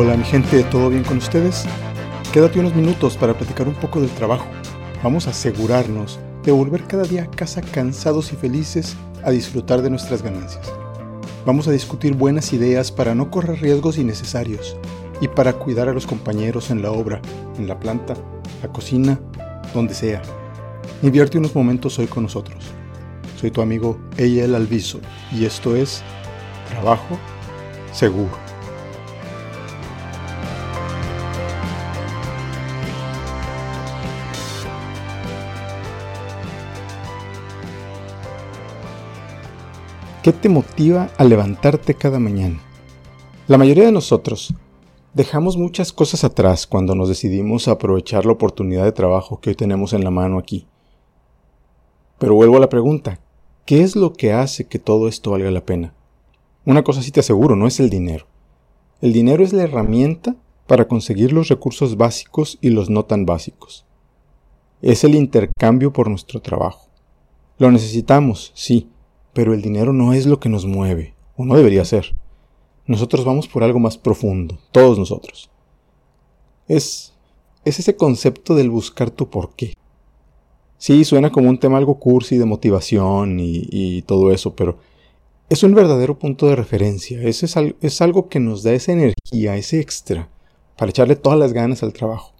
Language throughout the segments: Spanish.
Hola mi gente, ¿todo bien con ustedes? Quédate unos minutos para platicar un poco del trabajo. Vamos a asegurarnos de volver cada día a casa cansados y felices a disfrutar de nuestras ganancias. Vamos a discutir buenas ideas para no correr riesgos innecesarios y para cuidar a los compañeros en la obra, en la planta, la cocina, donde sea. Invierte unos momentos hoy con nosotros. Soy tu amigo Eyel Alviso y esto es Trabajo Seguro. ¿Qué te motiva a levantarte cada mañana? La mayoría de nosotros dejamos muchas cosas atrás cuando nos decidimos a aprovechar la oportunidad de trabajo que hoy tenemos en la mano aquí. Pero vuelvo a la pregunta, ¿qué es lo que hace que todo esto valga la pena? Una cosa sí te aseguro, no es el dinero. El dinero es la herramienta para conseguir los recursos básicos y los no tan básicos. Es el intercambio por nuestro trabajo. Lo necesitamos, sí, pero el dinero no es lo que nos mueve, o no debería ser. Nosotros vamos por algo más profundo, todos nosotros. Es, es ese concepto del buscar tu porqué. Sí, suena como un tema algo cursi de motivación y, y todo eso, pero es un verdadero punto de referencia. es, es algo que nos da esa energía, ese extra, para echarle todas las ganas al trabajo.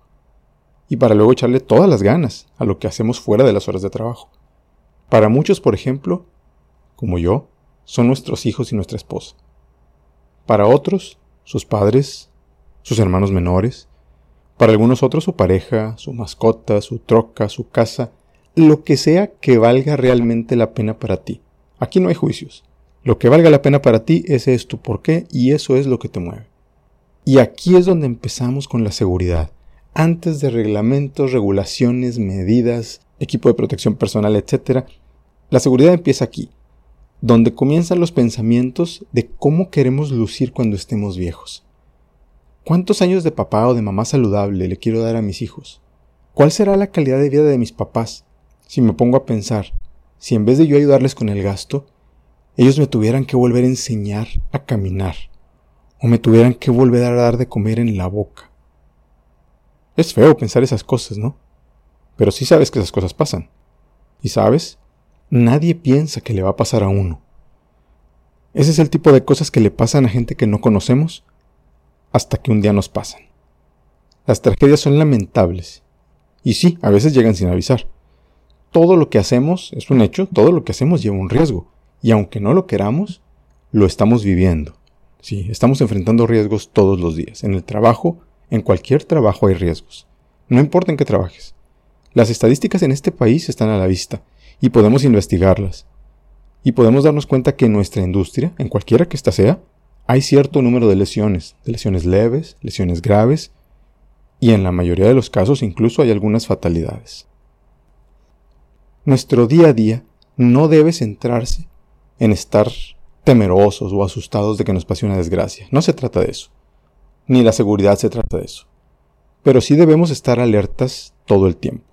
Y para luego echarle todas las ganas a lo que hacemos fuera de las horas de trabajo. Para muchos, por ejemplo, como yo, son nuestros hijos y nuestra esposa. Para otros, sus padres, sus hermanos menores. Para algunos otros, su pareja, su mascota, su troca, su casa, lo que sea que valga realmente la pena para ti. Aquí no hay juicios. Lo que valga la pena para ti, ese es tu porqué y eso es lo que te mueve. Y aquí es donde empezamos con la seguridad. Antes de reglamentos, regulaciones, medidas, equipo de protección personal, etc., la seguridad empieza aquí, donde comienzan los pensamientos de cómo queremos lucir cuando estemos viejos. ¿Cuántos años de papá o de mamá saludable le quiero dar a mis hijos? ¿Cuál será la calidad de vida de mis papás si me pongo a pensar, si en vez de yo ayudarles con el gasto, ellos me tuvieran que volver a enseñar a caminar, o me tuvieran que volver a dar de comer en la boca? Es feo pensar esas cosas, ¿no? Pero sí sabes que esas cosas pasan. Y sabes nadie piensa que le va a pasar a uno. Ese es el tipo de cosas que le pasan a gente que no conocemos hasta que un día nos pasan. Las tragedias son lamentables. Y sí, a veces llegan sin avisar. Todo lo que hacemos es un hecho, todo lo que hacemos lleva un riesgo. Y aunque no lo queramos, lo estamos viviendo. Sí, estamos enfrentando riesgos todos los días. En el trabajo, en cualquier trabajo hay riesgos. No importa en qué trabajes. Las estadísticas en este país están a la vista y podemos investigarlas. Y podemos darnos cuenta que en nuestra industria, en cualquiera que ésta sea, hay cierto número de lesiones, de lesiones leves, lesiones graves, y en la mayoría de los casos incluso hay algunas fatalidades. Nuestro día a día no debe centrarse en estar temerosos o asustados de que nos pase una desgracia. No se trata de eso. Ni la seguridad se trata de eso. Pero sí debemos estar alertas todo el tiempo.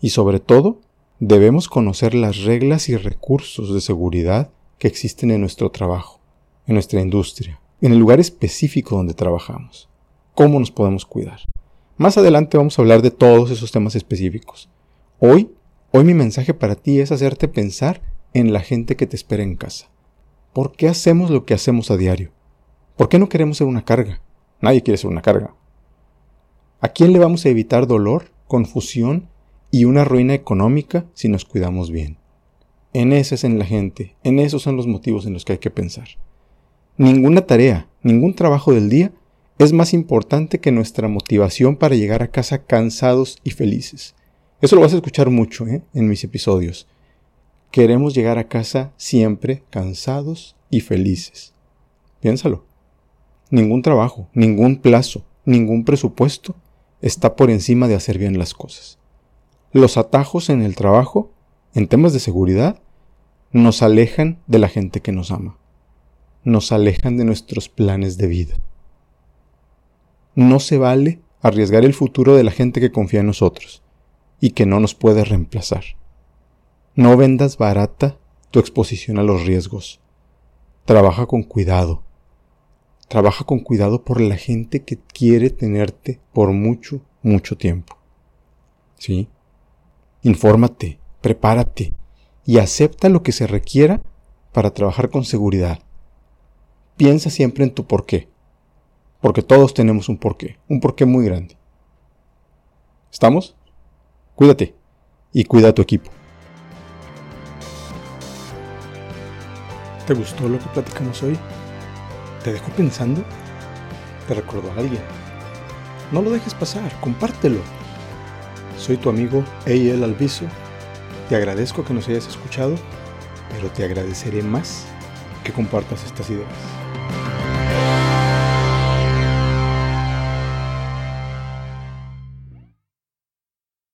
Y sobre todo, debemos conocer las reglas y recursos de seguridad que existen en nuestro trabajo, en nuestra industria, en el lugar específico donde trabajamos. ¿Cómo nos podemos cuidar? Más adelante vamos a hablar de todos esos temas específicos. Hoy, hoy mi mensaje para ti es hacerte pensar en la gente que te espera en casa. ¿Por qué hacemos lo que hacemos a diario? ¿Por qué no queremos ser una carga? Nadie quiere ser una carga. ¿A quién le vamos a evitar dolor, confusión y una ruina económica si nos cuidamos bien. En ese es en la gente, en esos son los motivos en los que hay que pensar. Ninguna tarea, ningún trabajo del día es más importante que nuestra motivación para llegar a casa cansados y felices. Eso lo vas a escuchar mucho ¿eh? en mis episodios. Queremos llegar a casa siempre cansados y felices. Piénsalo. Ningún trabajo, ningún plazo, ningún presupuesto está por encima de hacer bien las cosas. Los atajos en el trabajo, en temas de seguridad, nos alejan de la gente que nos ama. Nos alejan de nuestros planes de vida. No se vale arriesgar el futuro de la gente que confía en nosotros y que no nos puede reemplazar. No vendas barata tu exposición a los riesgos. Trabaja con cuidado. Trabaja con cuidado por la gente que quiere tenerte por mucho, mucho tiempo. ¿Sí? Infórmate, prepárate y acepta lo que se requiera para trabajar con seguridad. Piensa siempre en tu porqué, porque todos tenemos un porqué, un porqué muy grande. ¿Estamos? Cuídate y cuida a tu equipo. ¿Te gustó lo que platicamos hoy? ¿Te dejó pensando? ¿Te recordó a alguien? No lo dejes pasar, compártelo. Soy tu amigo Eyel Alviso. Te agradezco que nos hayas escuchado, pero te agradeceré más que compartas estas ideas.